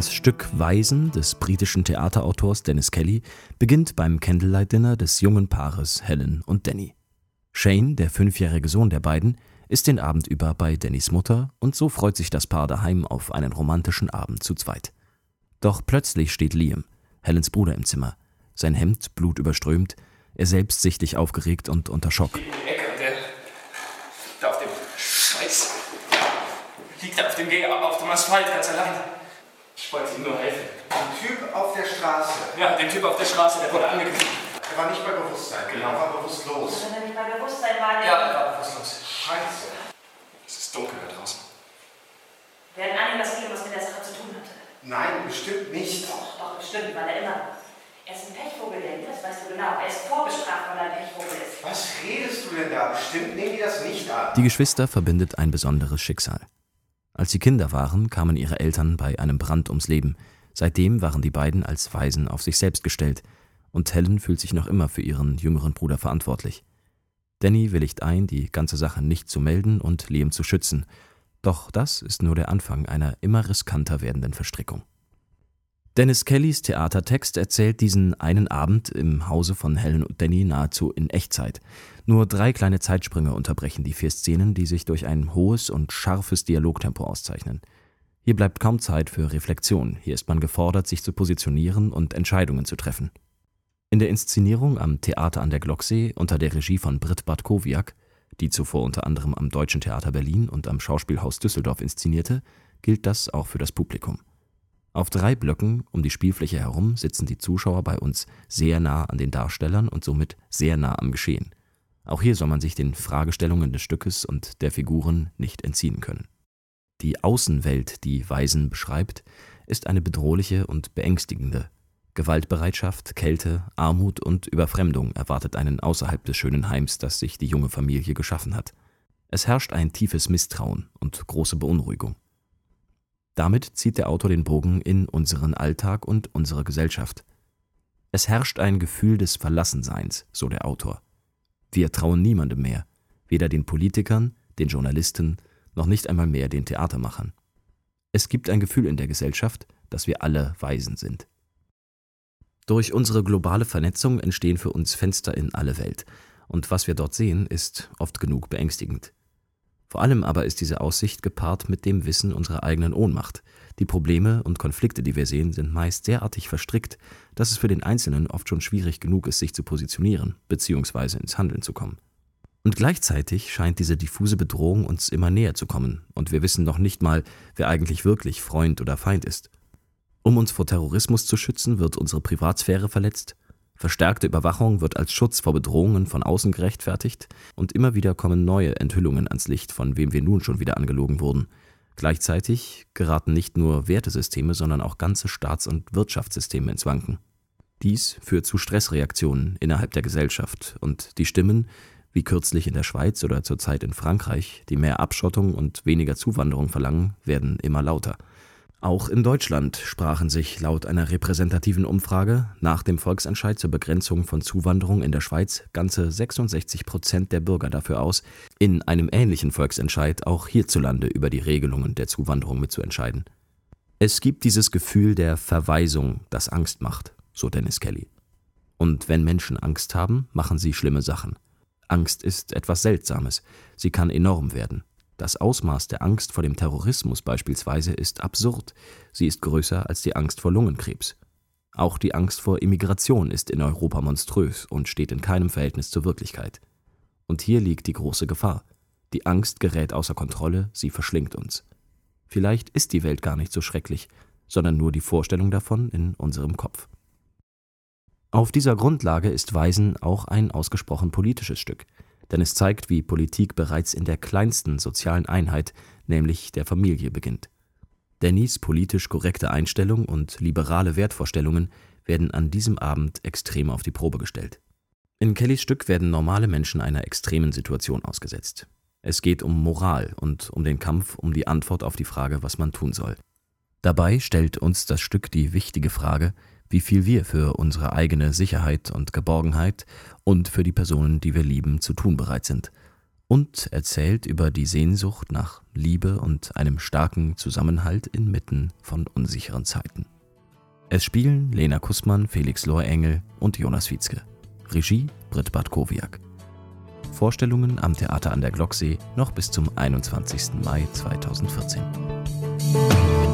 Das Stück Waisen des britischen Theaterautors Dennis Kelly beginnt beim Candlelight Dinner des jungen Paares Helen und Danny. Shane, der fünfjährige Sohn der beiden, ist den Abend über bei Dannys Mutter und so freut sich das Paar daheim auf einen romantischen Abend zu zweit. Doch plötzlich steht Liam, Helens Bruder, im Zimmer. Sein Hemd blutüberströmt, er selbst sichtlich aufgeregt und unter Schock. In die Ecke und der da auf dem Scheiß liegt da auf dem Geh auf dem Asphalt ganz allein. Ich wollte ihm nur helfen. Ein Typ auf der Straße. Ja, den Typ auf der Straße, der wurde angegriffen. Er war nicht bei Bewusstsein. Genau. Er war bewusstlos. Wenn er nicht bei Bewusstsein war, der Ja, er war bewusstlos. Scheiße. Es ist dunkel da draußen. werden annehmen, dass es was mit der Sache zu tun hatte. Nein, bestimmt nicht. Doch, doch, bestimmt, weil er immer. Er ist ein Pechvogel, denn das weißt du genau. Er ist vorbestraft, weil er ein Pechvogel ist. Was redest du denn da? Bestimmt nehmen die das nicht an. Die Geschwister verbindet ein besonderes Schicksal. Als sie Kinder waren, kamen ihre Eltern bei einem Brand ums Leben. Seitdem waren die beiden als Waisen auf sich selbst gestellt, und Helen fühlt sich noch immer für ihren jüngeren Bruder verantwortlich. Danny willigt ein, die ganze Sache nicht zu melden und Liam zu schützen. Doch das ist nur der Anfang einer immer riskanter werdenden Verstrickung. Dennis Kellys Theatertext erzählt diesen einen Abend im Hause von Helen und Danny nahezu in Echtzeit. Nur drei kleine Zeitsprünge unterbrechen die vier Szenen, die sich durch ein hohes und scharfes Dialogtempo auszeichnen. Hier bleibt kaum Zeit für Reflexion, hier ist man gefordert, sich zu positionieren und Entscheidungen zu treffen. In der Inszenierung am Theater an der Glocksee unter der Regie von Britt Bartkowiak, die zuvor unter anderem am Deutschen Theater Berlin und am Schauspielhaus Düsseldorf inszenierte, gilt das auch für das Publikum. Auf drei Blöcken um die Spielfläche herum sitzen die Zuschauer bei uns sehr nah an den Darstellern und somit sehr nah am Geschehen. Auch hier soll man sich den Fragestellungen des Stückes und der Figuren nicht entziehen können. Die Außenwelt, die Weisen beschreibt, ist eine bedrohliche und beängstigende. Gewaltbereitschaft, Kälte, Armut und Überfremdung erwartet einen außerhalb des schönen Heims, das sich die junge Familie geschaffen hat. Es herrscht ein tiefes Misstrauen und große Beunruhigung. Damit zieht der Autor den Bogen in unseren Alltag und unsere Gesellschaft. Es herrscht ein Gefühl des Verlassenseins, so der Autor. Wir trauen niemandem mehr, weder den Politikern, den Journalisten, noch nicht einmal mehr den Theatermachern. Es gibt ein Gefühl in der Gesellschaft, dass wir alle Waisen sind. Durch unsere globale Vernetzung entstehen für uns Fenster in alle Welt, und was wir dort sehen, ist oft genug beängstigend. Vor allem aber ist diese Aussicht gepaart mit dem Wissen unserer eigenen Ohnmacht. Die Probleme und Konflikte, die wir sehen, sind meist derartig verstrickt, dass es für den Einzelnen oft schon schwierig genug ist, sich zu positionieren bzw. ins Handeln zu kommen. Und gleichzeitig scheint diese diffuse Bedrohung uns immer näher zu kommen, und wir wissen noch nicht mal, wer eigentlich wirklich Freund oder Feind ist. Um uns vor Terrorismus zu schützen, wird unsere Privatsphäre verletzt, Verstärkte Überwachung wird als Schutz vor Bedrohungen von außen gerechtfertigt und immer wieder kommen neue Enthüllungen ans Licht, von wem wir nun schon wieder angelogen wurden. Gleichzeitig geraten nicht nur Wertesysteme, sondern auch ganze Staats- und Wirtschaftssysteme ins Wanken. Dies führt zu Stressreaktionen innerhalb der Gesellschaft und die Stimmen, wie kürzlich in der Schweiz oder zurzeit in Frankreich, die mehr Abschottung und weniger Zuwanderung verlangen, werden immer lauter. Auch in Deutschland sprachen sich laut einer repräsentativen Umfrage nach dem Volksentscheid zur Begrenzung von Zuwanderung in der Schweiz ganze 66 Prozent der Bürger dafür aus, in einem ähnlichen Volksentscheid auch hierzulande über die Regelungen der Zuwanderung mitzuentscheiden. Es gibt dieses Gefühl der Verweisung, das Angst macht, so Dennis Kelly. Und wenn Menschen Angst haben, machen sie schlimme Sachen. Angst ist etwas Seltsames, sie kann enorm werden. Das Ausmaß der Angst vor dem Terrorismus beispielsweise ist absurd. Sie ist größer als die Angst vor Lungenkrebs. Auch die Angst vor Immigration ist in Europa monströs und steht in keinem Verhältnis zur Wirklichkeit. Und hier liegt die große Gefahr. Die Angst gerät außer Kontrolle, sie verschlingt uns. Vielleicht ist die Welt gar nicht so schrecklich, sondern nur die Vorstellung davon in unserem Kopf. Auf dieser Grundlage ist Weisen auch ein ausgesprochen politisches Stück denn es zeigt, wie Politik bereits in der kleinsten sozialen Einheit, nämlich der Familie, beginnt. Dannys politisch korrekte Einstellung und liberale Wertvorstellungen werden an diesem Abend extrem auf die Probe gestellt. In Kellys Stück werden normale Menschen einer extremen Situation ausgesetzt. Es geht um Moral und um den Kampf um die Antwort auf die Frage, was man tun soll. Dabei stellt uns das Stück die wichtige Frage, wie viel wir für unsere eigene Sicherheit und Geborgenheit und für die Personen, die wir lieben, zu tun bereit sind. und erzählt über die Sehnsucht nach Liebe und einem starken Zusammenhalt inmitten von unsicheren Zeiten. Es spielen Lena Kussmann, Felix Lohrengel und Jonas Wietzke. Regie Britt Bartkowiak. Vorstellungen am Theater an der Glocksee noch bis zum 21. Mai 2014.